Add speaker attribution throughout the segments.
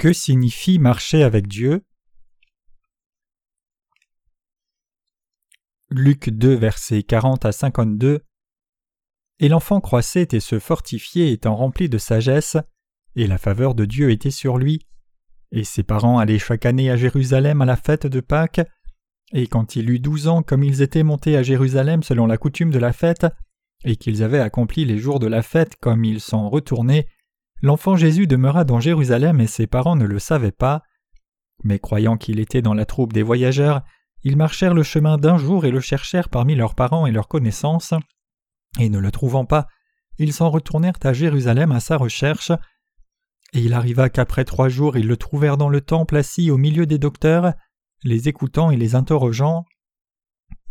Speaker 1: Que signifie marcher avec Dieu? Luc 2, versets 40 à 52 Et l'enfant croissait et se fortifiait étant rempli de sagesse, et la faveur de Dieu était sur lui. Et ses parents allaient chaque année à Jérusalem à la fête de Pâques, et quand il eut douze ans, comme ils étaient montés à Jérusalem selon la coutume de la fête, et qu'ils avaient accompli les jours de la fête comme ils s'en retournaient, l'enfant Jésus demeura dans Jérusalem et ses parents ne le savaient pas. Mais croyant qu'il était dans la troupe des voyageurs, ils marchèrent le chemin d'un jour et le cherchèrent parmi leurs parents et leurs connaissances, et ne le trouvant pas, ils s'en retournèrent à Jérusalem à sa recherche. Et il arriva qu'après trois jours ils le trouvèrent dans le temple assis au milieu des docteurs, les écoutant et les interrogeant.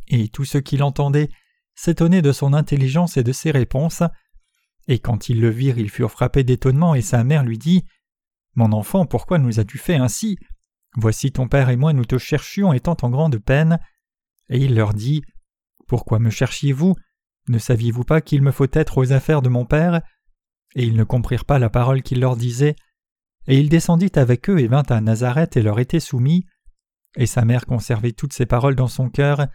Speaker 1: Et tous ceux qui l'entendaient s'étonnaient de son intelligence et de ses réponses. Et quand ils le virent, ils furent frappés d'étonnement, et sa mère lui dit Mon enfant, pourquoi nous as-tu fait ainsi? Voici ton père et moi nous te cherchions étant en grande peine. Et il leur dit Pourquoi me cherchiez-vous? Ne saviez-vous pas qu'il me faut être aux affaires de mon père? Et ils ne comprirent pas la parole qu'il leur disait. Et il descendit avec eux et vint à Nazareth et leur était soumis. Et sa mère conservait toutes ces paroles dans son cœur,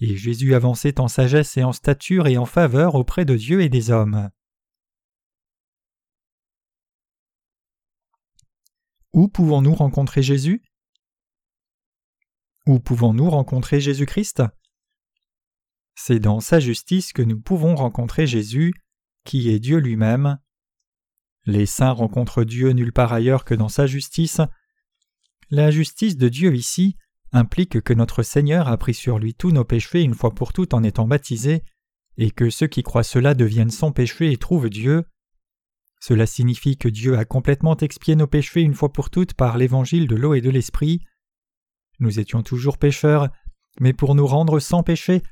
Speaker 1: et Jésus avançait en sagesse et en stature et en faveur auprès de Dieu et des hommes. Où pouvons-nous rencontrer Jésus? Où pouvons-nous rencontrer Jésus-Christ? C'est dans sa justice que nous pouvons rencontrer Jésus, qui est Dieu lui-même. Les saints rencontrent Dieu nulle part ailleurs que dans sa justice, la justice de Dieu ici implique que notre Seigneur a pris sur lui tous nos péchés une fois pour toutes en étant baptisé, et que ceux qui croient cela deviennent sans péché et trouvent Dieu. Cela signifie que Dieu a complètement expié nos péchés une fois pour toutes par l'évangile de l'eau et de l'esprit. Nous étions toujours pécheurs, mais pour nous rendre sans péché,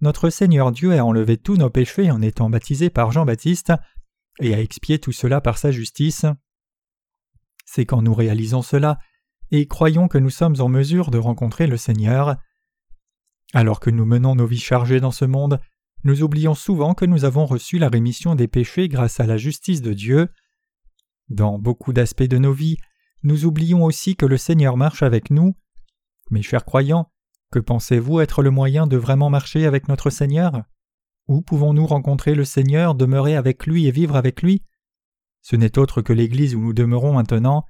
Speaker 1: notre Seigneur Dieu a enlevé tous nos péchés en étant baptisé par Jean-Baptiste et a expié tout cela par sa justice. C'est quand nous réalisons cela et croyons que nous sommes en mesure de rencontrer le Seigneur. Alors que nous menons nos vies chargées dans ce monde, nous oublions souvent que nous avons reçu la rémission des péchés grâce à la justice de Dieu. Dans beaucoup d'aspects de nos vies, nous oublions aussi que le Seigneur marche avec nous. Mes chers croyants, que pensez-vous être le moyen de vraiment marcher avec notre Seigneur? Où pouvons-nous rencontrer le Seigneur, demeurer avec lui et vivre avec lui? Ce n'est autre que l'Église où nous demeurons maintenant,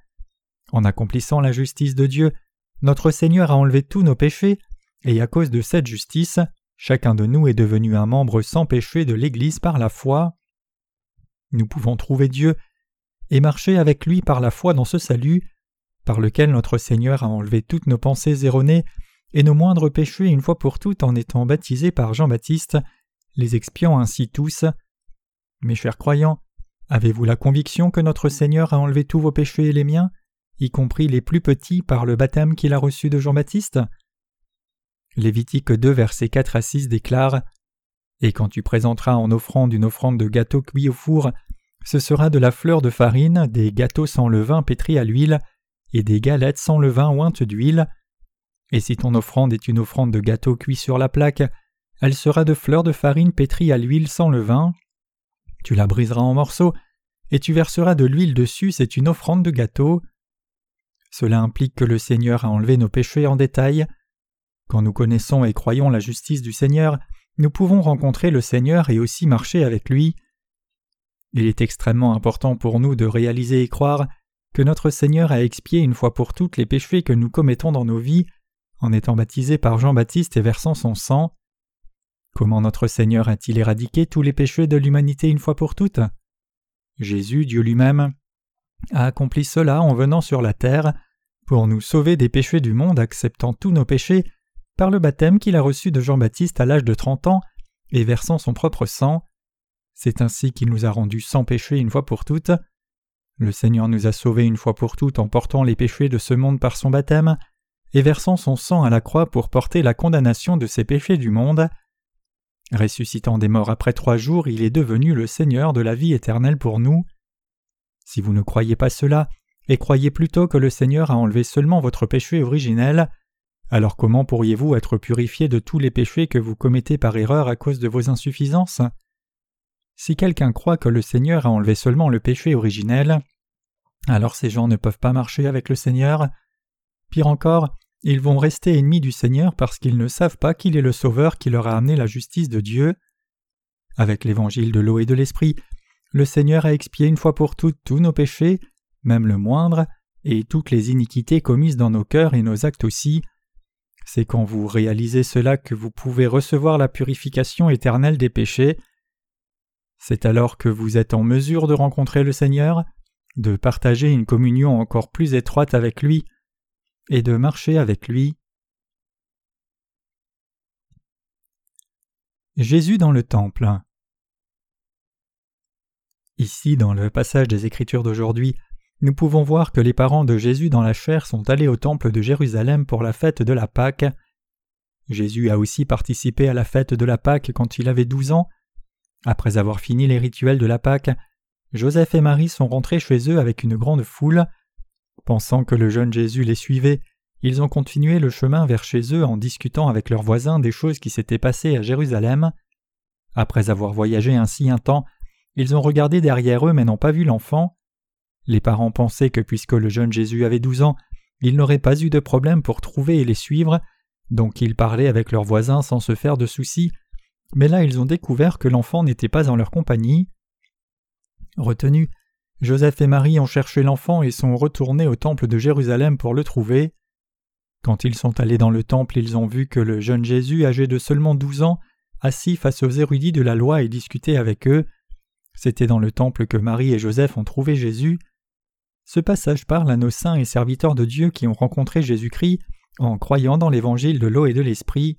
Speaker 1: en accomplissant la justice de Dieu, notre Seigneur a enlevé tous nos péchés, et à cause de cette justice, chacun de nous est devenu un membre sans péché de l'Église par la foi. Nous pouvons trouver Dieu et marcher avec lui par la foi dans ce salut, par lequel notre Seigneur a enlevé toutes nos pensées erronées et nos moindres péchés une fois pour toutes en étant baptisé par Jean-Baptiste, les expiant ainsi tous. Mes chers croyants, avez-vous la conviction que notre Seigneur a enlevé tous vos péchés et les miens y compris les plus petits par le baptême qu'il a reçu de Jean-Baptiste? Lévitique 2 versets 4 à 6 déclare Et quand tu présenteras en offrande une offrande de gâteaux cuits au four, ce sera de la fleur de farine, des gâteaux sans levain pétris à l'huile, et des galettes sans levain ointes d'huile. Et si ton offrande est une offrande de gâteaux cuits sur la plaque, elle sera de fleur de farine pétrie à l'huile sans levain. Tu la briseras en morceaux, et tu verseras de l'huile dessus, c'est une offrande de gâteau. Cela implique que le Seigneur a enlevé nos péchés en détail. Quand nous connaissons et croyons la justice du Seigneur, nous pouvons rencontrer le Seigneur et aussi marcher avec lui. Il est extrêmement important pour nous de réaliser et croire que notre Seigneur a expié une fois pour toutes les péchés que nous commettons dans nos vies en étant baptisé par Jean-Baptiste et versant son sang. Comment notre Seigneur a-t-il éradiqué tous les péchés de l'humanité une fois pour toutes? Jésus, Dieu lui-même, a accompli cela en venant sur la terre pour nous sauver des péchés du monde, acceptant tous nos péchés par le baptême qu'il a reçu de Jean-Baptiste à l'âge de trente ans et versant son propre sang. C'est ainsi qu'il nous a rendus sans péché une fois pour toutes. Le Seigneur nous a sauvés une fois pour toutes en portant les péchés de ce monde par son baptême et versant son sang à la croix pour porter la condamnation de ces péchés du monde. Ressuscitant des morts après trois jours, il est devenu le Seigneur de la vie éternelle pour nous. Si vous ne croyez pas cela, et croyez plutôt que le Seigneur a enlevé seulement votre péché originel, alors comment pourriez-vous être purifié de tous les péchés que vous commettez par erreur à cause de vos insuffisances? Si quelqu'un croit que le Seigneur a enlevé seulement le péché originel, alors ces gens ne peuvent pas marcher avec le Seigneur. Pire encore, ils vont rester ennemis du Seigneur parce qu'ils ne savent pas qu'il est le Sauveur qui leur a amené la justice de Dieu. Avec l'évangile de l'eau et de l'esprit, le Seigneur a expié une fois pour toutes tous nos péchés, même le moindre, et toutes les iniquités commises dans nos cœurs et nos actes aussi. C'est quand vous réalisez cela que vous pouvez recevoir la purification éternelle des péchés. C'est alors que vous êtes en mesure de rencontrer le Seigneur, de partager une communion encore plus étroite avec lui, et de marcher avec lui. Jésus dans le temple. Ici, dans le passage des Écritures d'aujourd'hui, nous pouvons voir que les parents de Jésus dans la chair sont allés au temple de Jérusalem pour la fête de la Pâque. Jésus a aussi participé à la fête de la Pâque quand il avait douze ans. Après avoir fini les rituels de la Pâque, Joseph et Marie sont rentrés chez eux avec une grande foule. Pensant que le jeune Jésus les suivait, ils ont continué le chemin vers chez eux en discutant avec leurs voisins des choses qui s'étaient passées à Jérusalem. Après avoir voyagé ainsi un temps, ils ont regardé derrière eux mais n'ont pas vu l'enfant. Les parents pensaient que puisque le jeune Jésus avait douze ans, ils n'auraient pas eu de problème pour trouver et les suivre, donc ils parlaient avec leurs voisins sans se faire de soucis, mais là ils ont découvert que l'enfant n'était pas en leur compagnie. Retenus, Joseph et Marie ont cherché l'enfant et sont retournés au temple de Jérusalem pour le trouver. Quand ils sont allés dans le temple, ils ont vu que le jeune Jésus, âgé de seulement douze ans, assis face aux érudits de la loi et discutait avec eux. C'était dans le temple que Marie et Joseph ont trouvé Jésus. Ce passage parle à nos saints et serviteurs de Dieu qui ont rencontré Jésus-Christ en croyant dans l'évangile de l'eau et de l'esprit.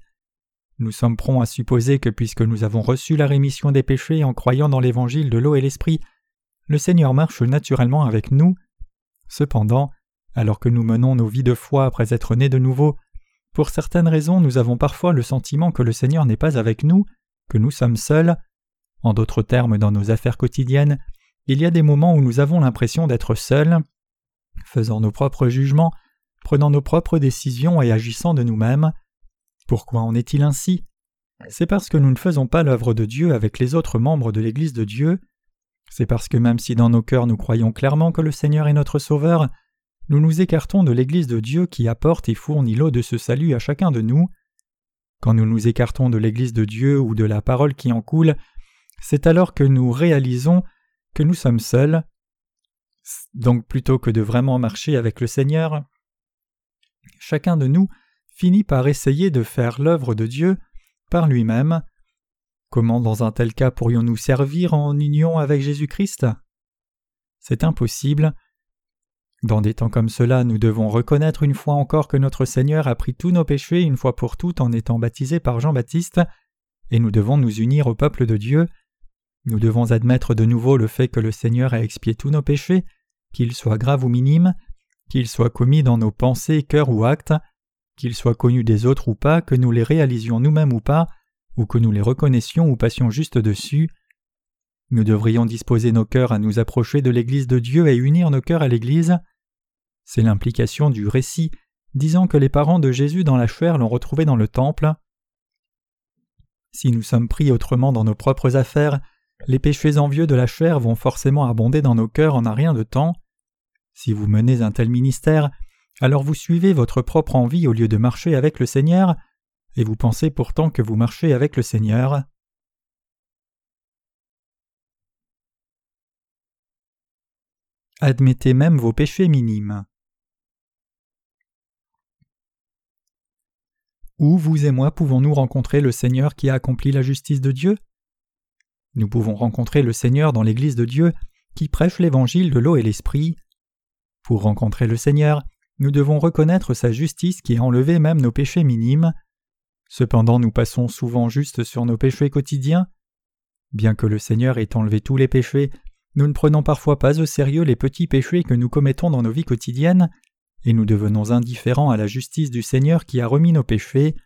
Speaker 1: Nous sommes prompts à supposer que puisque nous avons reçu la rémission des péchés en croyant dans l'évangile de l'eau et l'esprit, le Seigneur marche naturellement avec nous. Cependant, alors que nous menons nos vies de foi après être nés de nouveau, pour certaines raisons nous avons parfois le sentiment que le Seigneur n'est pas avec nous, que nous sommes seuls. En d'autres termes, dans nos affaires quotidiennes, il y a des moments où nous avons l'impression d'être seuls, faisant nos propres jugements, prenant nos propres décisions et agissant de nous-mêmes. Pourquoi en est-il ainsi? C'est parce que nous ne faisons pas l'œuvre de Dieu avec les autres membres de l'Église de Dieu. C'est parce que même si dans nos cœurs nous croyons clairement que le Seigneur est notre Sauveur, nous nous écartons de l'Église de Dieu qui apporte et fournit l'eau de ce salut à chacun de nous. Quand nous nous écartons de l'Église de Dieu ou de la parole qui en coule, c'est alors que nous réalisons que nous sommes seuls. Donc plutôt que de vraiment marcher avec le Seigneur, chacun de nous finit par essayer de faire l'œuvre de Dieu par lui-même, Comment dans un tel cas pourrions-nous servir en union avec Jésus-Christ? C'est impossible. Dans des temps comme cela, nous devons reconnaître une fois encore que notre Seigneur a pris tous nos péchés une fois pour toutes en étant baptisé par Jean-Baptiste, et nous devons nous unir au peuple de Dieu. Nous devons admettre de nouveau le fait que le Seigneur a expié tous nos péchés, qu'ils soient graves ou minimes, qu'ils soient commis dans nos pensées, cœurs ou actes, qu'ils soient connus des autres ou pas, que nous les réalisions nous-mêmes ou pas, ou que nous les reconnaissions ou passions juste dessus. Nous devrions disposer nos cœurs à nous approcher de l'Église de Dieu et unir nos cœurs à l'Église. C'est l'implication du récit disant que les parents de Jésus dans la chair l'ont retrouvé dans le temple. Si nous sommes pris autrement dans nos propres affaires, les péchés envieux de la chair vont forcément abonder dans nos cœurs en un rien de temps. Si vous menez un tel ministère, alors vous suivez votre propre envie au lieu de marcher avec le Seigneur, et vous pensez pourtant que vous marchez avec le Seigneur. Admettez même vos péchés minimes. Où vous et moi pouvons-nous rencontrer le Seigneur qui a accompli la justice de Dieu? Nous pouvons rencontrer le Seigneur dans l'Église de Dieu qui prêche l'Évangile de l'eau et l'Esprit. Pour rencontrer le Seigneur, nous devons reconnaître sa justice qui a enlevé même nos péchés minimes. Cependant nous passons souvent juste sur nos péchés quotidiens. Bien que le Seigneur ait enlevé tous les péchés, nous ne prenons parfois pas au sérieux les petits péchés que nous commettons dans nos vies quotidiennes, et nous devenons indifférents à la justice du Seigneur qui a remis nos péchés.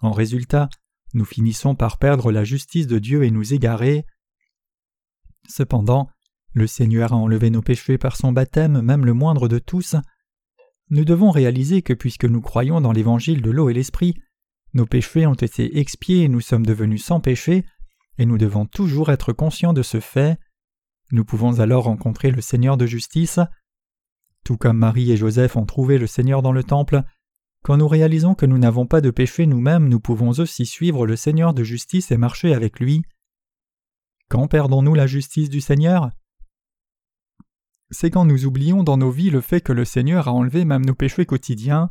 Speaker 1: En résultat, nous finissons par perdre la justice de Dieu et nous égarer. Cependant, le Seigneur a enlevé nos péchés par son baptême, même le moindre de tous. Nous devons réaliser que puisque nous croyons dans l'évangile de l'eau et l'esprit, nos péchés ont été expiés et nous sommes devenus sans péché, et nous devons toujours être conscients de ce fait. Nous pouvons alors rencontrer le Seigneur de justice. Tout comme Marie et Joseph ont trouvé le Seigneur dans le temple, quand nous réalisons que nous n'avons pas de péché nous-mêmes, nous pouvons aussi suivre le Seigneur de justice et marcher avec lui. Quand perdons-nous la justice du Seigneur? C'est quand nous oublions dans nos vies le fait que le Seigneur a enlevé même nos péchés quotidiens.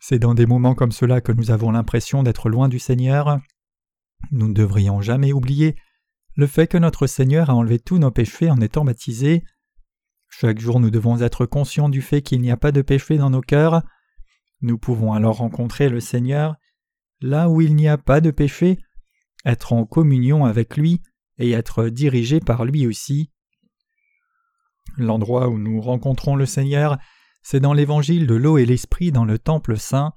Speaker 1: C'est dans des moments comme cela que nous avons l'impression d'être loin du Seigneur. Nous ne devrions jamais oublier le fait que notre Seigneur a enlevé tous nos péchés en étant baptisé. Chaque jour nous devons être conscients du fait qu'il n'y a pas de péché dans nos cœurs. Nous pouvons alors rencontrer le Seigneur là où il n'y a pas de péché, être en communion avec lui et être dirigé par lui aussi. L'endroit où nous rencontrons le Seigneur, c'est dans l'évangile de l'eau et l'esprit dans le temple saint.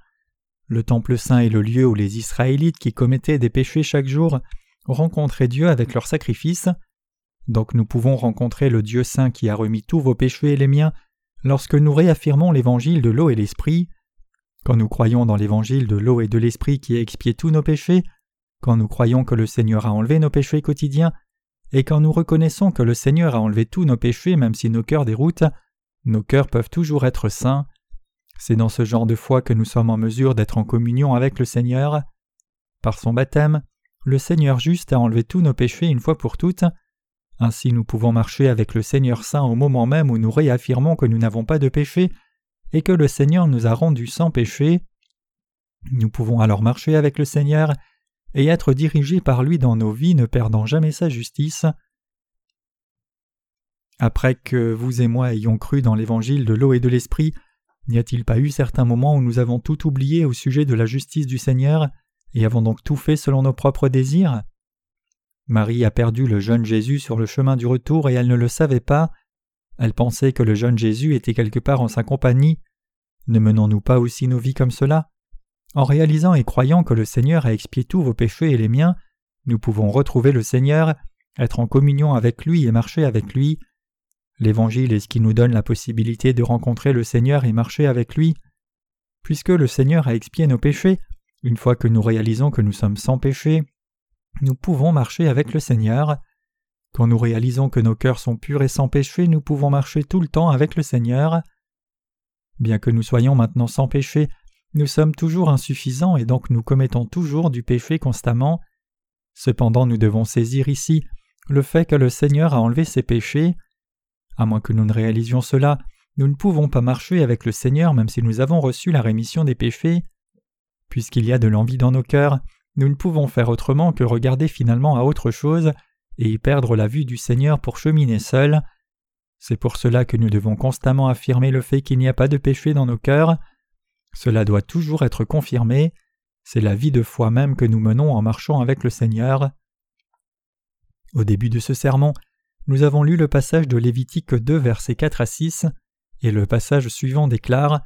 Speaker 1: Le temple saint est le lieu où les Israélites qui commettaient des péchés chaque jour rencontraient Dieu avec leurs sacrifices. Donc nous pouvons rencontrer le Dieu saint qui a remis tous vos péchés et les miens lorsque nous réaffirmons l'évangile de l'eau et l'esprit. Quand nous croyons dans l'évangile de l'eau et de l'esprit qui expié tous nos péchés, quand nous croyons que le Seigneur a enlevé nos péchés quotidiens, et quand nous reconnaissons que le Seigneur a enlevé tous nos péchés même si nos cœurs déroutent, nos cœurs peuvent toujours être saints. C'est dans ce genre de foi que nous sommes en mesure d'être en communion avec le Seigneur. Par son baptême, le Seigneur juste a enlevé tous nos péchés une fois pour toutes. Ainsi nous pouvons marcher avec le Seigneur saint au moment même où nous réaffirmons que nous n'avons pas de péché et que le Seigneur nous a rendus sans péché. Nous pouvons alors marcher avec le Seigneur et être dirigés par lui dans nos vies ne perdant jamais sa justice. Après que vous et moi ayons cru dans l'évangile de l'eau et de l'esprit, n'y a-t-il pas eu certains moments où nous avons tout oublié au sujet de la justice du Seigneur et avons donc tout fait selon nos propres désirs? Marie a perdu le jeune Jésus sur le chemin du retour et elle ne le savait pas. Elle pensait que le jeune Jésus était quelque part en sa compagnie. Ne menons-nous pas aussi nos vies comme cela? En réalisant et croyant que le Seigneur a expié tous vos péchés et les miens, nous pouvons retrouver le Seigneur, être en communion avec lui et marcher avec lui. L'Évangile est ce qui nous donne la possibilité de rencontrer le Seigneur et marcher avec lui. Puisque le Seigneur a expié nos péchés, une fois que nous réalisons que nous sommes sans péché, nous pouvons marcher avec le Seigneur. Quand nous réalisons que nos cœurs sont purs et sans péché, nous pouvons marcher tout le temps avec le Seigneur. Bien que nous soyons maintenant sans péché, nous sommes toujours insuffisants et donc nous commettons toujours du péché constamment. Cependant nous devons saisir ici le fait que le Seigneur a enlevé ses péchés. À moins que nous ne réalisions cela, nous ne pouvons pas marcher avec le Seigneur même si nous avons reçu la rémission des péchés. Puisqu'il y a de l'envie dans nos cœurs, nous ne pouvons faire autrement que regarder finalement à autre chose et y perdre la vue du Seigneur pour cheminer seul. C'est pour cela que nous devons constamment affirmer le fait qu'il n'y a pas de péché dans nos cœurs. Cela doit toujours être confirmé. C'est la vie de foi même que nous menons en marchant avec le Seigneur. Au début de ce sermon, nous avons lu le passage de Lévitique 2 versets 4 à 6, et le passage suivant déclare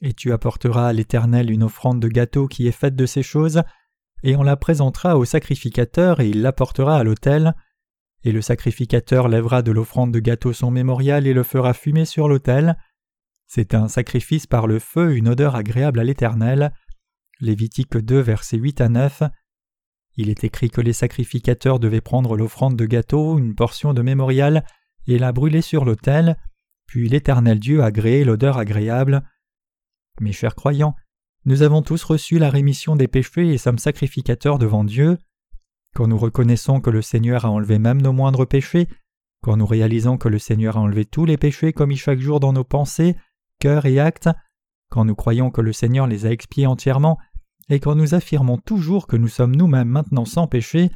Speaker 1: Et tu apporteras à l'Éternel une offrande de gâteau qui est faite de ces choses, et on la présentera au sacrificateur et il l'apportera à l'autel, et le sacrificateur lèvera de l'offrande de gâteau son mémorial et le fera fumer sur l'autel. C'est un sacrifice par le feu, une odeur agréable à l'Éternel. Lévitique 2, versets 8 à 9. Il est écrit que les sacrificateurs devaient prendre l'offrande de gâteau, une portion de mémorial, et la brûler sur l'autel, puis l'Éternel Dieu a agréé l'odeur agréable. Mes chers croyants, nous avons tous reçu la rémission des péchés et sommes sacrificateurs devant Dieu. Quand nous reconnaissons que le Seigneur a enlevé même nos moindres péchés, quand nous réalisons que le Seigneur a enlevé tous les péchés commis chaque jour dans nos pensées, cœurs et actes, quand nous croyons que le Seigneur les a expiés entièrement, et quand nous affirmons toujours que nous sommes nous-mêmes maintenant sans péché,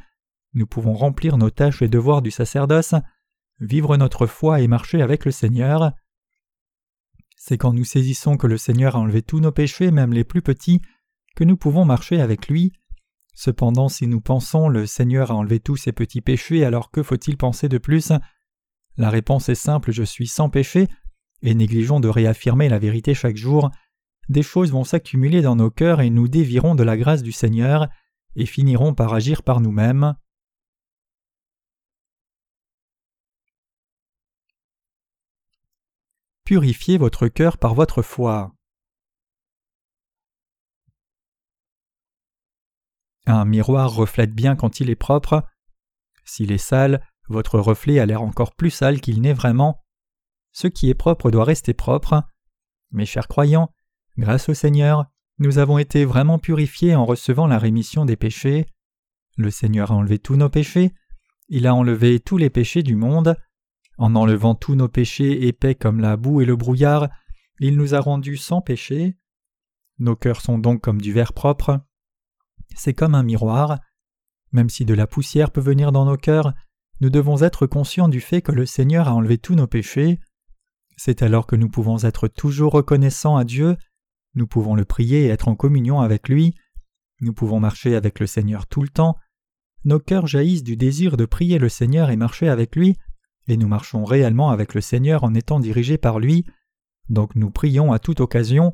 Speaker 1: nous pouvons remplir nos tâches et devoirs du sacerdoce, vivre notre foi et marcher avec le Seigneur. C'est quand nous saisissons que le Seigneur a enlevé tous nos péchés, même les plus petits, que nous pouvons marcher avec lui. Cependant, si nous pensons le Seigneur a enlevé tous ses petits péchés, alors que faut-il penser de plus? La réponse est simple je suis sans péché, et négligeons de réaffirmer la vérité chaque jour. Des choses vont s'accumuler dans nos cœurs et nous dévirons de la grâce du Seigneur, et finirons par agir par nous-mêmes. Purifiez votre cœur par votre foi. Un miroir reflète bien quand il est propre. S'il est sale, votre reflet a l'air encore plus sale qu'il n'est vraiment. ce qui est propre doit rester propre. Mes chers croyants, grâce au Seigneur, nous avons été vraiment purifiés en recevant la rémission des péchés. Le Seigneur a enlevé tous nos péchés, il a enlevé tous les péchés du monde. En enlevant tous nos péchés épais comme la boue et le brouillard, il nous a rendus sans péché. Nos cœurs sont donc comme du verre propre. C'est comme un miroir. Même si de la poussière peut venir dans nos cœurs, nous devons être conscients du fait que le Seigneur a enlevé tous nos péchés. C'est alors que nous pouvons être toujours reconnaissants à Dieu, nous pouvons le prier et être en communion avec lui, nous pouvons marcher avec le Seigneur tout le temps, nos cœurs jaillissent du désir de prier le Seigneur et marcher avec lui, et nous marchons réellement avec le Seigneur en étant dirigés par lui, donc nous prions à toute occasion.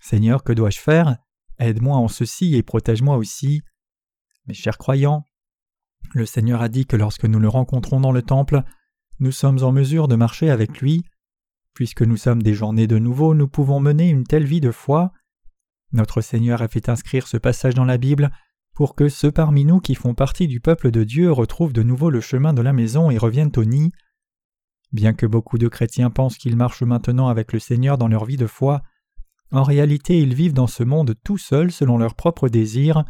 Speaker 1: Seigneur, que dois-je faire? Aide-moi en ceci et protège-moi aussi. Mes chers croyants, le Seigneur a dit que lorsque nous le rencontrons dans le temple, nous sommes en mesure de marcher avec lui. Puisque nous sommes des gens nés de nouveau, nous pouvons mener une telle vie de foi. Notre Seigneur a fait inscrire ce passage dans la Bible pour que ceux parmi nous qui font partie du peuple de Dieu retrouvent de nouveau le chemin de la maison et reviennent au nid. Bien que beaucoup de chrétiens pensent qu'ils marchent maintenant avec le Seigneur dans leur vie de foi, en réalité ils vivent dans ce monde tout seuls selon leurs propres désirs.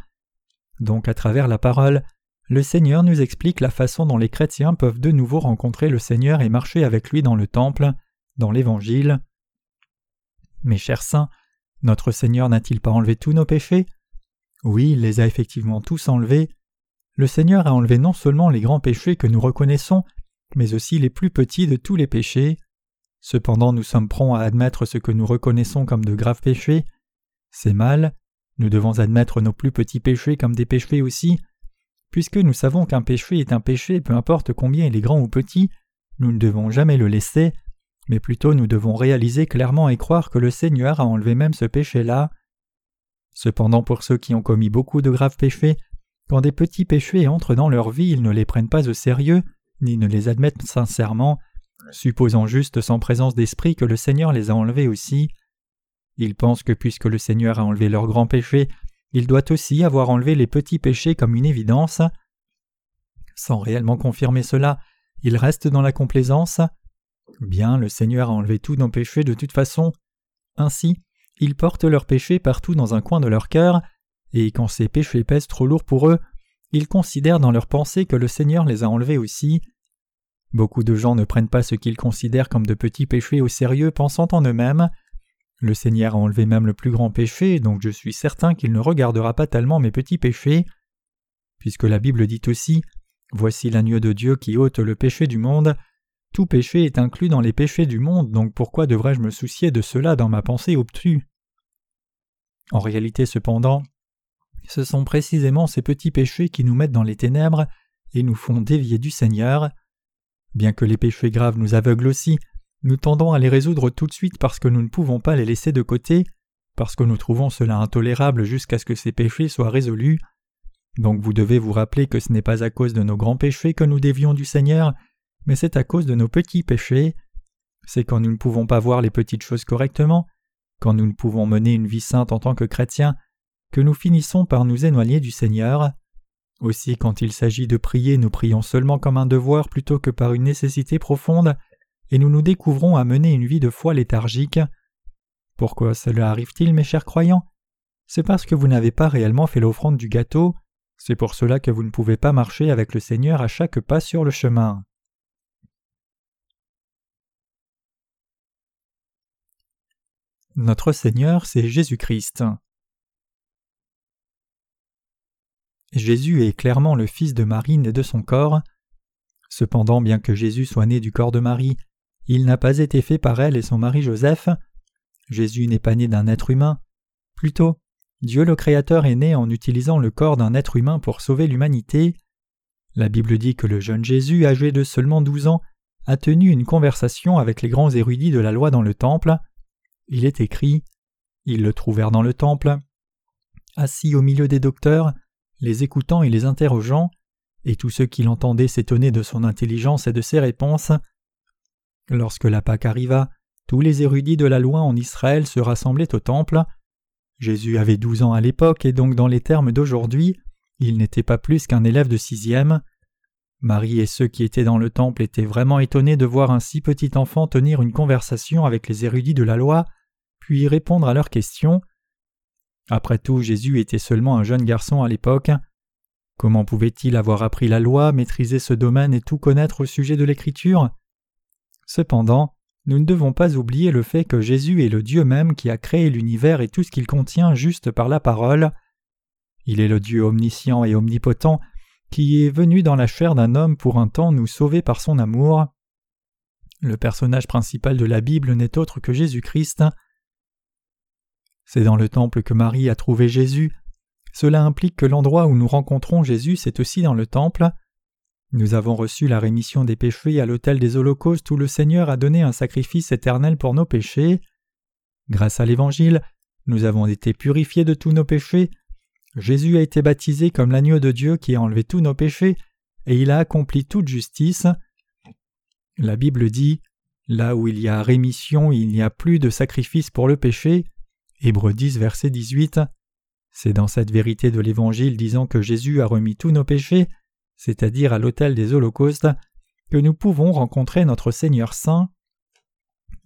Speaker 1: Donc à travers la parole, le Seigneur nous explique la façon dont les chrétiens peuvent de nouveau rencontrer le Seigneur et marcher avec lui dans le temple, dans l'Évangile. Mes chers saints, notre Seigneur n'a-t-il pas enlevé tous nos péchés? Oui, il les a effectivement tous enlevés. Le Seigneur a enlevé non seulement les grands péchés que nous reconnaissons, mais aussi les plus petits de tous les péchés. Cependant nous sommes prompts à admettre ce que nous reconnaissons comme de graves péchés. C'est mal, nous devons admettre nos plus petits péchés comme des péchés aussi, Puisque nous savons qu'un péché est un péché, peu importe combien il est grand ou petit, nous ne devons jamais le laisser, mais plutôt nous devons réaliser clairement et croire que le Seigneur a enlevé même ce péché-là. Cependant pour ceux qui ont commis beaucoup de graves péchés, quand des petits péchés entrent dans leur vie, ils ne les prennent pas au sérieux, ni ne les admettent sincèrement, supposant juste sans présence d'esprit que le Seigneur les a enlevés aussi. Ils pensent que puisque le Seigneur a enlevé leurs grands péchés, il doit aussi avoir enlevé les petits péchés comme une évidence. Sans réellement confirmer cela, il reste dans la complaisance. Bien, le Seigneur a enlevé tous nos péchés de toute façon. Ainsi, ils portent leurs péchés partout dans un coin de leur cœur, et quand ces péchés pèsent trop lourd pour eux, ils considèrent dans leur pensée que le Seigneur les a enlevés aussi. Beaucoup de gens ne prennent pas ce qu'ils considèrent comme de petits péchés au sérieux, pensant en eux-mêmes. Le Seigneur a enlevé même le plus grand péché, donc je suis certain qu'il ne regardera pas tellement mes petits péchés. Puisque la Bible dit aussi Voici l'agneau de Dieu qui ôte le péché du monde. Tout péché est inclus dans les péchés du monde, donc pourquoi devrais-je me soucier de cela dans ma pensée obtue En réalité, cependant, ce sont précisément ces petits péchés qui nous mettent dans les ténèbres et nous font dévier du Seigneur. Bien que les péchés graves nous aveuglent aussi, nous tendons à les résoudre tout de suite parce que nous ne pouvons pas les laisser de côté, parce que nous trouvons cela intolérable jusqu'à ce que ces péchés soient résolus. Donc vous devez vous rappeler que ce n'est pas à cause de nos grands péchés que nous dévions du Seigneur, mais c'est à cause de nos petits péchés. C'est quand nous ne pouvons pas voir les petites choses correctement, quand nous ne pouvons mener une vie sainte en tant que chrétiens, que nous finissons par nous éloigner du Seigneur. Aussi quand il s'agit de prier, nous prions seulement comme un devoir plutôt que par une nécessité profonde, et nous nous découvrons à mener une vie de foi léthargique. Pourquoi cela arrive-t-il, mes chers croyants? C'est parce que vous n'avez pas réellement fait l'offrande du gâteau, c'est pour cela que vous ne pouvez pas marcher avec le Seigneur à chaque pas sur le chemin. Notre Seigneur, c'est Jésus-Christ. Jésus est clairement le Fils de Marie né de son corps. Cependant, bien que Jésus soit né du corps de Marie, il n'a pas été fait par elle et son mari Joseph. Jésus n'est pas né d'un être humain. Plutôt, Dieu le Créateur est né en utilisant le corps d'un être humain pour sauver l'humanité. La Bible dit que le jeune Jésus, âgé de seulement douze ans, a tenu une conversation avec les grands érudits de la loi dans le temple. Il est écrit Ils le trouvèrent dans le temple, assis au milieu des docteurs, les écoutant et les interrogeant, et tous ceux qui l'entendaient s'étonnaient de son intelligence et de ses réponses. Lorsque la Pâque arriva, tous les érudits de la loi en Israël se rassemblaient au temple. Jésus avait douze ans à l'époque et donc dans les termes d'aujourd'hui, il n'était pas plus qu'un élève de sixième. Marie et ceux qui étaient dans le temple étaient vraiment étonnés de voir un si petit enfant tenir une conversation avec les érudits de la loi, puis répondre à leurs questions. Après tout, Jésus était seulement un jeune garçon à l'époque. Comment pouvait-il avoir appris la loi, maîtriser ce domaine et tout connaître au sujet de l'Écriture? Cependant, nous ne devons pas oublier le fait que Jésus est le Dieu même qui a créé l'univers et tout ce qu'il contient juste par la parole. Il est le Dieu omniscient et omnipotent qui est venu dans la chair d'un homme pour un temps nous sauver par son amour. Le personnage principal de la Bible n'est autre que Jésus-Christ. C'est dans le temple que Marie a trouvé Jésus. Cela implique que l'endroit où nous rencontrons Jésus, c'est aussi dans le temple. Nous avons reçu la rémission des péchés à l'autel des holocaustes où le Seigneur a donné un sacrifice éternel pour nos péchés. Grâce à l'Évangile, nous avons été purifiés de tous nos péchés. Jésus a été baptisé comme l'agneau de Dieu qui a enlevé tous nos péchés, et il a accompli toute justice. La Bible dit Là où il y a rémission, il n'y a plus de sacrifice pour le péché. Hébreux 10, verset 18. C'est dans cette vérité de l'Évangile disant que Jésus a remis tous nos péchés, c'est-à-dire à, l'autel des holocaustes, que nous pouvons rencontrer notre Seigneur Saint.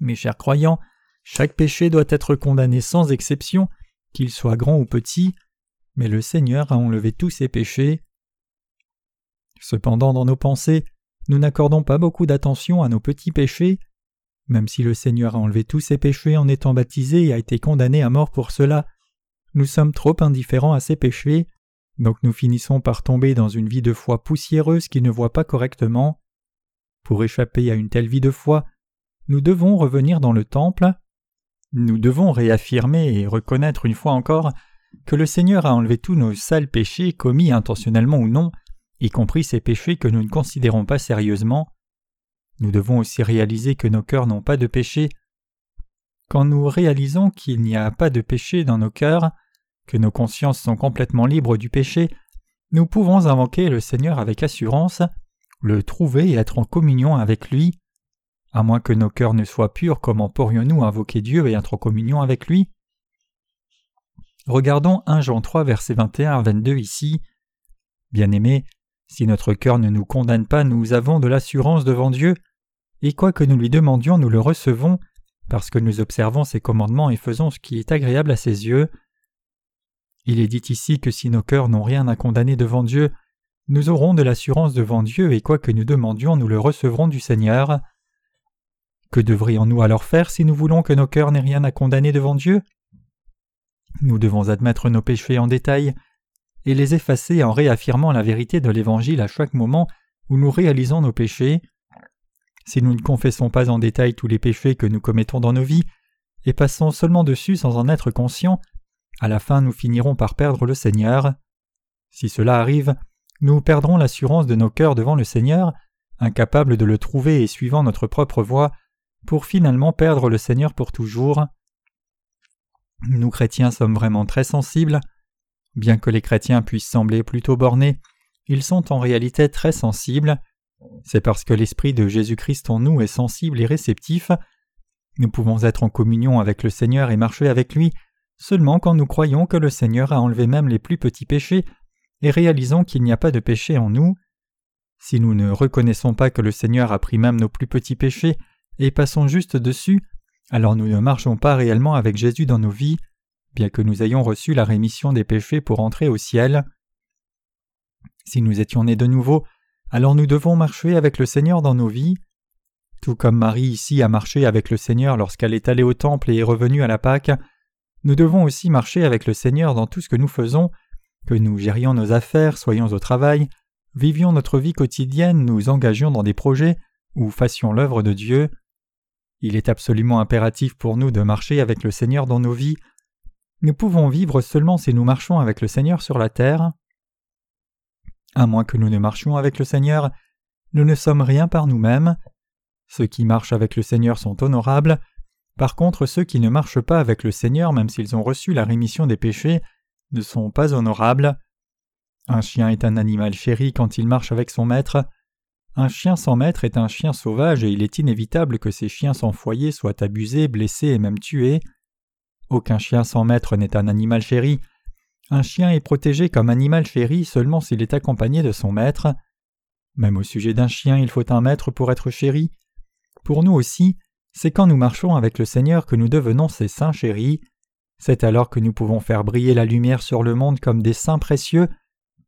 Speaker 1: Mes chers croyants, chaque péché doit être condamné sans exception, qu'il soit grand ou petit, mais le Seigneur a enlevé tous ses péchés. Cependant, dans nos pensées, nous n'accordons pas beaucoup d'attention à nos petits péchés, même si le Seigneur a enlevé tous ses péchés en étant baptisé et a été condamné à mort pour cela, nous sommes trop indifférents à ses péchés, donc nous finissons par tomber dans une vie de foi poussiéreuse qui ne voit pas correctement. Pour échapper à une telle vie de foi, nous devons revenir dans le temple. Nous devons réaffirmer et reconnaître une fois encore que le Seigneur a enlevé tous nos sales péchés commis intentionnellement ou non, y compris ces péchés que nous ne considérons pas sérieusement. Nous devons aussi réaliser que nos cœurs n'ont pas de péché. Quand nous réalisons qu'il n'y a pas de péché dans nos cœurs, que nos consciences sont complètement libres du péché, nous pouvons invoquer le Seigneur avec assurance, le trouver et être en communion avec lui. À moins que nos cœurs ne soient purs, comment pourrions-nous invoquer Dieu et être en communion avec lui? Regardons 1 Jean 3 versets 21 à 22 ici. Bien-aimés, si notre cœur ne nous condamne pas, nous avons de l'assurance devant Dieu, et quoi que nous lui demandions, nous le recevons, parce que nous observons ses commandements et faisons ce qui est agréable à ses yeux. Il est dit ici que si nos cœurs n'ont rien à condamner devant Dieu, nous aurons de l'assurance devant Dieu et quoi que nous demandions, nous le recevrons du Seigneur. Que devrions-nous alors faire si nous voulons que nos cœurs n'aient rien à condamner devant Dieu? Nous devons admettre nos péchés en détail et les effacer en réaffirmant la vérité de l'Évangile à chaque moment où nous réalisons nos péchés. Si nous ne confessons pas en détail tous les péchés que nous commettons dans nos vies, et passons seulement dessus sans en être conscients, à la fin nous finirons par perdre le Seigneur. Si cela arrive, nous perdrons l'assurance de nos cœurs devant le Seigneur, incapables de le trouver et suivant notre propre voie, pour finalement perdre le Seigneur pour toujours. Nous chrétiens sommes vraiment très sensibles. Bien que les chrétiens puissent sembler plutôt bornés, ils sont en réalité très sensibles. C'est parce que l'Esprit de Jésus-Christ en nous est sensible et réceptif. Nous pouvons être en communion avec le Seigneur et marcher avec lui seulement quand nous croyons que le Seigneur a enlevé même les plus petits péchés et réalisons qu'il n'y a pas de péché en nous. Si nous ne reconnaissons pas que le Seigneur a pris même nos plus petits péchés et passons juste dessus, alors nous ne marchons pas réellement avec Jésus dans nos vies, bien que nous ayons reçu la rémission des péchés pour entrer au ciel. Si nous étions nés de nouveau, alors nous devons marcher avec le Seigneur dans nos vies. Tout comme Marie ici a marché avec le Seigneur lorsqu'elle est allée au temple et est revenue à la Pâque, nous devons aussi marcher avec le Seigneur dans tout ce que nous faisons, que nous gérions nos affaires, soyons au travail, vivions notre vie quotidienne, nous engagions dans des projets ou fassions l'œuvre de Dieu. Il est absolument impératif pour nous de marcher avec le Seigneur dans nos vies. Nous pouvons vivre seulement si nous marchons avec le Seigneur sur la terre. À moins que nous ne marchions avec le Seigneur, nous ne sommes rien par nous-mêmes. Ceux qui marchent avec le Seigneur sont honorables. Par contre, ceux qui ne marchent pas avec le Seigneur, même s'ils ont reçu la rémission des péchés, ne sont pas honorables. Un chien est un animal chéri quand il marche avec son maître. Un chien sans maître est un chien sauvage et il est inévitable que ces chiens sans foyer soient abusés, blessés et même tués. Aucun chien sans maître n'est un animal chéri, un chien est protégé comme animal chéri seulement s'il est accompagné de son maître. Même au sujet d'un chien, il faut un maître pour être chéri. Pour nous aussi, c'est quand nous marchons avec le Seigneur que nous devenons ses saints chéris. C'est alors que nous pouvons faire briller la lumière sur le monde comme des saints précieux.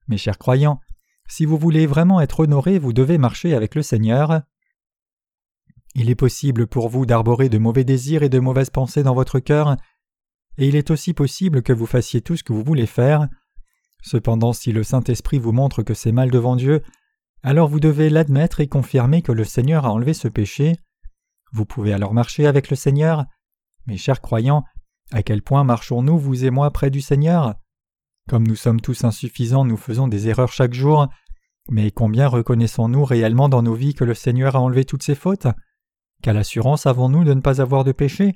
Speaker 1: Mes chers croyants, si vous voulez vraiment être honorés, vous devez marcher avec le Seigneur. Il est possible pour vous d'arborer de mauvais désirs et de mauvaises pensées dans votre cœur, et il est aussi possible que vous fassiez tout ce que vous voulez faire. Cependant, si le Saint-Esprit vous montre que c'est mal devant Dieu, alors vous devez l'admettre et confirmer que le Seigneur a enlevé ce péché. Vous pouvez alors marcher avec le Seigneur. Mes chers croyants, à quel point marchons-nous, vous et moi, près du Seigneur? Comme nous sommes tous insuffisants, nous faisons des erreurs chaque jour, mais combien reconnaissons-nous réellement dans nos vies que le Seigneur a enlevé toutes ces fautes? Quelle assurance avons-nous de ne pas avoir de péché?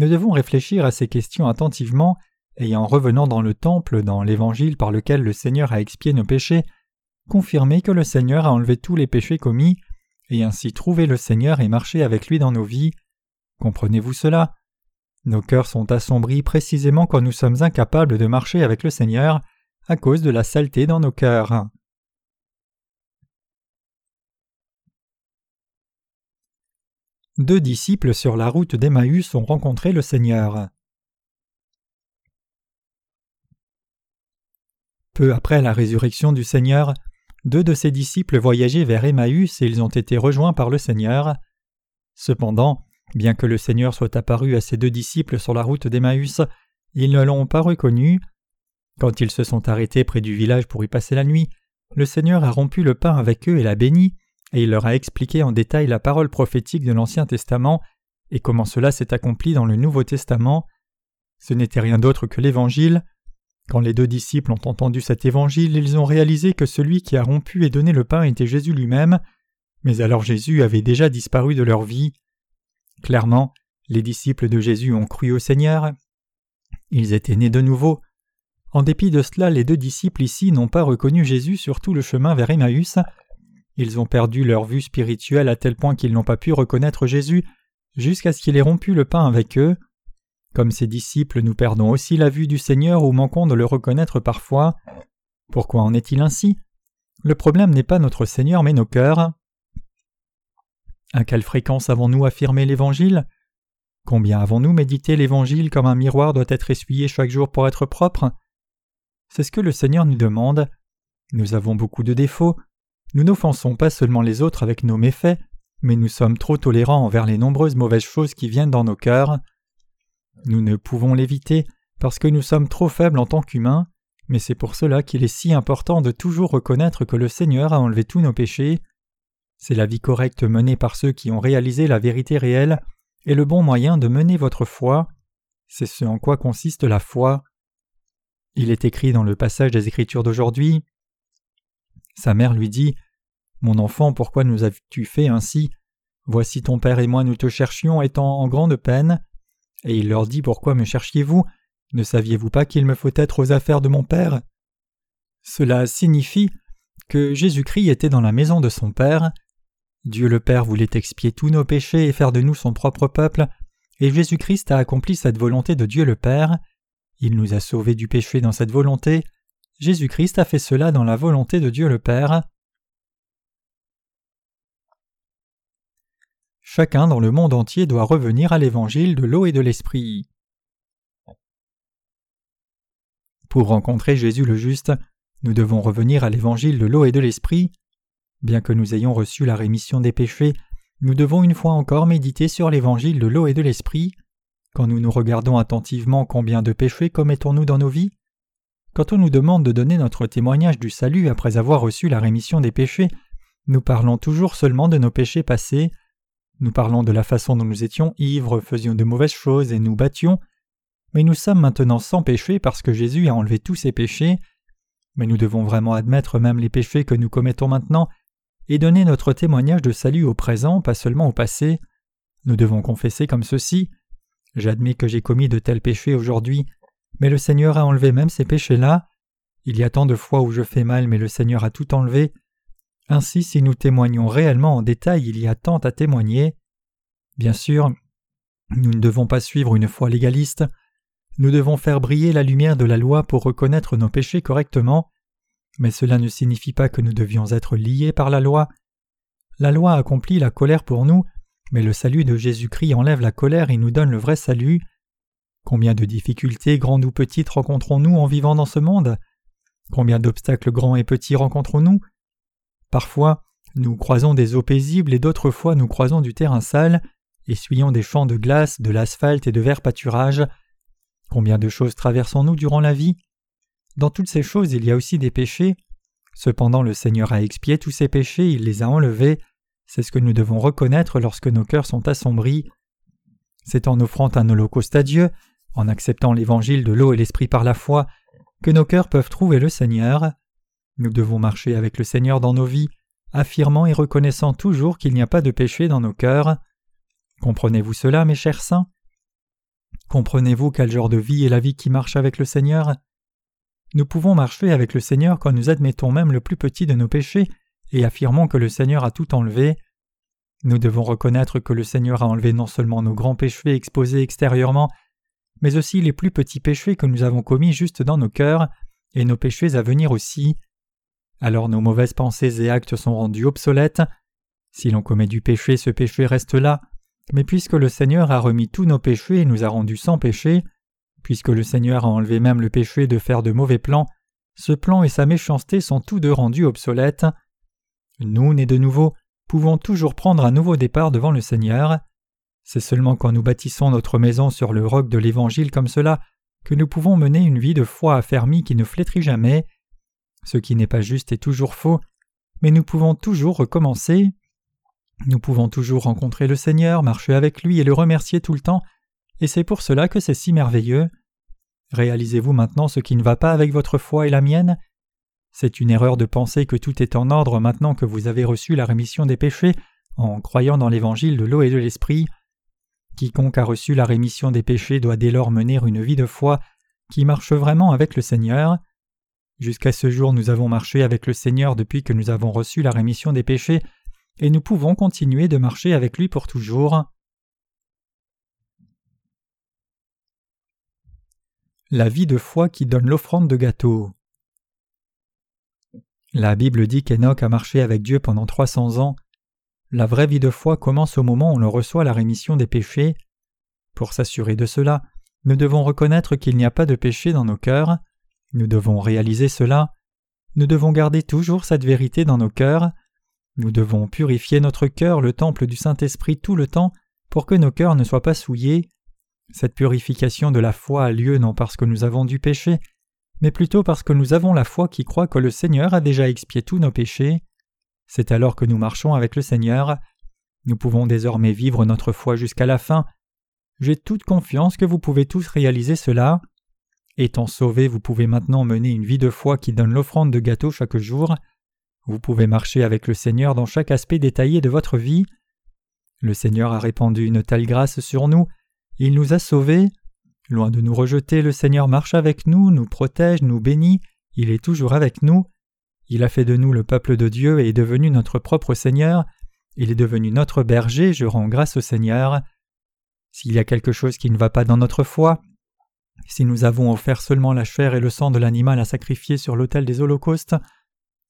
Speaker 1: Nous devons réfléchir à ces questions attentivement, et en revenant dans le temple, dans l'évangile par lequel le Seigneur a expié nos péchés, confirmer que le Seigneur a enlevé tous les péchés commis, et ainsi trouver le Seigneur et marcher avec lui dans nos vies. Comprenez-vous cela? Nos cœurs sont assombris précisément quand nous sommes incapables de marcher avec le Seigneur à cause de la saleté dans nos cœurs. Deux disciples sur la route d'Emmaüs ont rencontré le Seigneur. Peu après la résurrection du Seigneur, deux de ses disciples voyageaient vers Emmaüs et ils ont été rejoints par le Seigneur. Cependant, bien que le Seigneur soit apparu à ces deux disciples sur la route d'Emmaüs, ils ne l'ont pas reconnu. Quand ils se sont arrêtés près du village pour y passer la nuit, le Seigneur a rompu le pain avec eux et l'a béni, et il leur a expliqué en détail la parole prophétique de l'Ancien Testament et comment cela s'est accompli dans le Nouveau Testament. Ce n'était rien d'autre que l'Évangile, quand les deux disciples ont entendu cet évangile, ils ont réalisé que celui qui a rompu et donné le pain était Jésus lui-même, mais alors Jésus avait déjà disparu de leur vie. Clairement, les disciples de Jésus ont cru au Seigneur. Ils étaient nés de nouveau. En dépit de cela, les deux disciples ici n'ont pas reconnu Jésus sur tout le chemin vers Emmaüs. Ils ont perdu leur vue spirituelle à tel point qu'ils n'ont pas pu reconnaître Jésus jusqu'à ce qu'il ait rompu le pain avec eux. Comme ses disciples, nous perdons aussi la vue du Seigneur ou manquons de le reconnaître parfois. Pourquoi en est-il ainsi? Le problème n'est pas notre Seigneur mais nos cœurs. À quelle fréquence avons-nous affirmé l'Évangile? Combien avons-nous médité l'Évangile comme un miroir doit être essuyé chaque jour pour être propre? C'est ce que le Seigneur nous demande. Nous avons beaucoup de défauts. Nous n'offensons pas seulement les autres avec nos méfaits, mais nous sommes trop tolérants envers les nombreuses mauvaises choses qui viennent dans nos cœurs. Nous ne pouvons l'éviter parce que nous sommes trop faibles en tant qu'humains, mais c'est pour cela qu'il est si important de toujours reconnaître que le Seigneur a enlevé tous nos péchés. C'est la vie correcte menée par ceux qui ont réalisé la vérité réelle et le bon moyen de mener votre foi. C'est ce en quoi consiste la foi. Il est écrit dans le passage des Écritures d'aujourd'hui. Sa mère lui dit Mon enfant, pourquoi nous as-tu fait ainsi? Voici ton père et moi nous te cherchions étant en grande peine. Et il leur dit Pourquoi me cherchiez-vous? Ne saviez-vous pas qu'il me faut être aux affaires de mon Père? Cela signifie que Jésus-Christ était dans la maison de son Père. Dieu le Père voulait expier tous nos péchés et faire de nous son propre peuple, et Jésus-Christ a accompli cette volonté de Dieu le Père. Il nous a sauvés du péché dans cette volonté. Jésus-Christ a fait cela dans la volonté de Dieu le Père. Chacun dans le monde entier doit revenir à l'évangile de l'eau et de l'esprit. Pour rencontrer Jésus le juste, nous devons revenir à l'évangile de l'eau et de l'esprit. Bien que nous ayons reçu la rémission des péchés, nous devons une fois encore méditer sur l'évangile de l'eau et de l'esprit. Quand nous nous regardons attentivement combien de péchés commettons-nous dans nos vies Quand on nous demande de donner notre témoignage du salut après avoir reçu la rémission des péchés, nous parlons toujours seulement de nos péchés passés. Nous parlons de la façon dont nous étions ivres, faisions de mauvaises choses et nous battions, mais nous sommes maintenant sans péché parce que Jésus a enlevé tous ces péchés. Mais nous devons vraiment admettre même les péchés que nous commettons maintenant et donner notre témoignage de salut au présent, pas seulement au passé. Nous devons confesser comme ceci J'admets que j'ai commis de tels péchés aujourd'hui, mais le Seigneur a enlevé même ces péchés-là. Il y a tant de fois où je fais mal, mais le Seigneur a tout enlevé. Ainsi, si nous témoignons réellement en détail, il y a tant à témoigner. Bien sûr, nous ne devons pas suivre une foi légaliste, nous devons faire briller la lumière de la loi pour reconnaître nos péchés correctement. Mais cela ne signifie pas que nous devions être liés par la loi. La loi accomplit la colère pour nous, mais le salut de Jésus-Christ enlève la colère et nous donne le vrai salut. Combien de difficultés, grandes ou petites, rencontrons-nous en vivant dans ce monde? Combien d'obstacles grands et petits rencontrons-nous? Parfois, nous croisons des eaux paisibles et d'autres fois nous croisons du terrain sale, essuyons des champs de glace, de l'asphalte et de verts pâturages. Combien de choses traversons-nous durant la vie? Dans toutes ces choses il y a aussi des péchés. Cependant le Seigneur a expié tous ces péchés, il les a enlevés. C'est ce que nous devons reconnaître lorsque nos cœurs sont assombris. C'est en offrant un holocauste à Dieu, en acceptant l'évangile de l'eau et l'esprit par la foi, que nos cœurs peuvent trouver le Seigneur. Nous devons marcher avec le Seigneur dans nos vies, affirmant et reconnaissant toujours qu'il n'y a pas de péché dans nos cœurs. Comprenez-vous cela, mes chers saints? Comprenez-vous quel genre de vie est la vie qui marche avec le Seigneur? Nous pouvons marcher avec le Seigneur quand nous admettons même le plus petit de nos péchés et affirmons que le Seigneur a tout enlevé. Nous devons reconnaître que le Seigneur a enlevé non seulement nos grands péchés exposés extérieurement, mais aussi les plus petits péchés que nous avons commis juste dans nos cœurs, et nos péchés à venir aussi. Alors nos mauvaises pensées et actes sont rendus obsolètes. Si l'on commet du péché, ce péché reste là, mais puisque le Seigneur a remis tous nos péchés et nous a rendus sans péché, puisque le Seigneur a enlevé même le péché de faire de mauvais plans, ce plan et sa méchanceté sont tous deux rendus obsolètes. Nous, nés de nouveau, pouvons toujours prendre un nouveau départ devant le Seigneur. C'est seulement quand nous bâtissons notre maison sur le roc de l'Évangile comme cela que nous pouvons mener une vie de foi affermie qui ne flétrit jamais. Ce qui n'est pas juste est toujours faux, mais nous pouvons toujours recommencer. Nous pouvons toujours rencontrer le Seigneur, marcher avec lui et le remercier tout le temps, et c'est pour cela que c'est si merveilleux. Réalisez-vous maintenant ce qui ne va pas avec votre foi et la mienne? C'est une erreur de penser que tout est en ordre maintenant que vous avez reçu la rémission des péchés en croyant dans l'évangile de l'eau et de l'esprit. Quiconque a reçu la rémission des péchés doit dès lors mener une vie de foi qui marche vraiment avec le Seigneur. Jusqu'à ce jour nous avons marché avec le Seigneur depuis que nous avons reçu la rémission des péchés, et nous pouvons continuer de marcher avec lui pour toujours. La vie de foi qui donne l'offrande de gâteau. La Bible dit qu'Enoch a marché avec Dieu pendant trois cents ans. La vraie vie de foi commence au moment où l'on reçoit la rémission des péchés. Pour s'assurer de cela, nous devons reconnaître qu'il n'y a pas de péché dans nos cœurs. Nous devons réaliser cela. Nous devons garder toujours cette vérité dans nos cœurs. Nous devons purifier notre cœur, le temple du Saint-Esprit, tout le temps, pour que nos cœurs ne soient pas souillés. Cette purification de la foi a lieu non parce que nous avons du péché, mais plutôt parce que nous avons la foi qui croit que le Seigneur a déjà expié tous nos péchés. C'est alors que nous marchons avec le Seigneur. Nous pouvons désormais vivre notre foi jusqu'à la fin. J'ai toute confiance que vous pouvez tous réaliser cela. Étant sauvés, vous pouvez maintenant mener une vie de foi qui donne l'offrande de gâteau chaque jour. Vous pouvez marcher avec le Seigneur dans chaque aspect détaillé de votre vie. Le Seigneur a répandu une telle grâce sur nous, il nous a sauvés. Loin de nous rejeter, le Seigneur marche avec nous, nous protège, nous bénit, il est toujours avec nous. Il a fait de nous le peuple de Dieu et est devenu notre propre Seigneur. Il est devenu notre berger, je rends grâce au Seigneur. S'il y a quelque chose qui ne va pas dans notre foi, si nous avons offert seulement la chair et le sang de l'animal à sacrifier sur l'autel des holocaustes,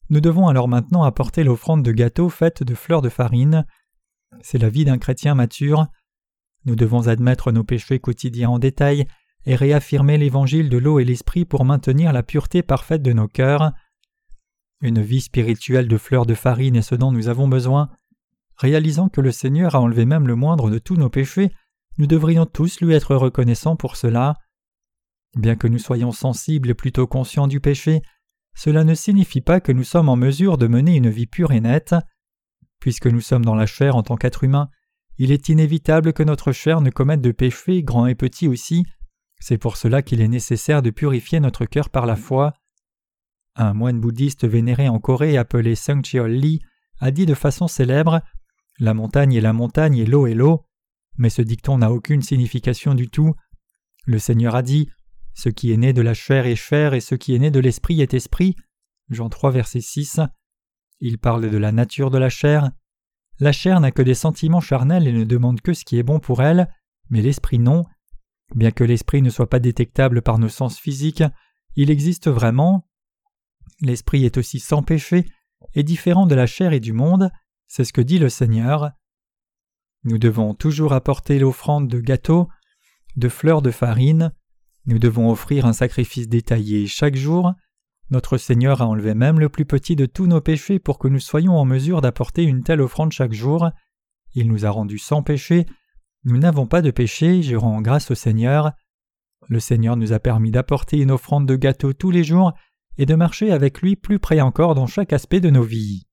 Speaker 1: nous devons alors maintenant apporter l'offrande de gâteau faite de fleurs de farine. C'est la vie d'un chrétien mature. Nous devons admettre nos péchés quotidiens en détail et réaffirmer l'évangile de l'eau et l'esprit pour maintenir la pureté parfaite de nos cœurs. Une vie spirituelle de fleurs de farine est ce dont nous avons besoin. Réalisant que le Seigneur a enlevé même le moindre de tous nos péchés, nous devrions tous lui être reconnaissants pour cela. Bien que nous soyons sensibles et plutôt conscients du péché, cela ne signifie pas que nous sommes en mesure de mener une vie pure et nette. Puisque nous sommes dans la chair en tant qu'être humain, il est inévitable que notre chair ne commette de péchés, grands et petits aussi. C'est pour cela qu'il est nécessaire de purifier notre cœur par la foi. Un moine bouddhiste vénéré en Corée appelé Sung Li a dit de façon célèbre La montagne est la montagne et l'eau est l'eau. Mais ce dicton n'a aucune signification du tout. Le Seigneur a dit Ce qui est né de la chair est chair et ce qui est né de l'esprit est esprit. Jean 3, verset 6. Il parle de la nature de la chair. La chair n'a que des sentiments charnels et ne demande que ce qui est bon pour elle, mais l'esprit non. Bien que l'esprit ne soit pas détectable par nos sens physiques, il existe vraiment, L'Esprit est aussi sans péché et différent de la chair et du monde, c'est ce que dit le Seigneur. Nous devons toujours apporter l'offrande de gâteaux, de fleurs de farine, nous devons offrir un sacrifice détaillé chaque jour, notre Seigneur a enlevé même le plus petit de tous nos péchés pour que nous soyons en mesure d'apporter une telle offrande chaque jour. Il nous a rendus sans péché. Nous n'avons pas de péché, je rends grâce au Seigneur. Le Seigneur nous a permis d'apporter une offrande de gâteau tous les jours et de marcher avec lui plus près encore dans chaque aspect de nos vies.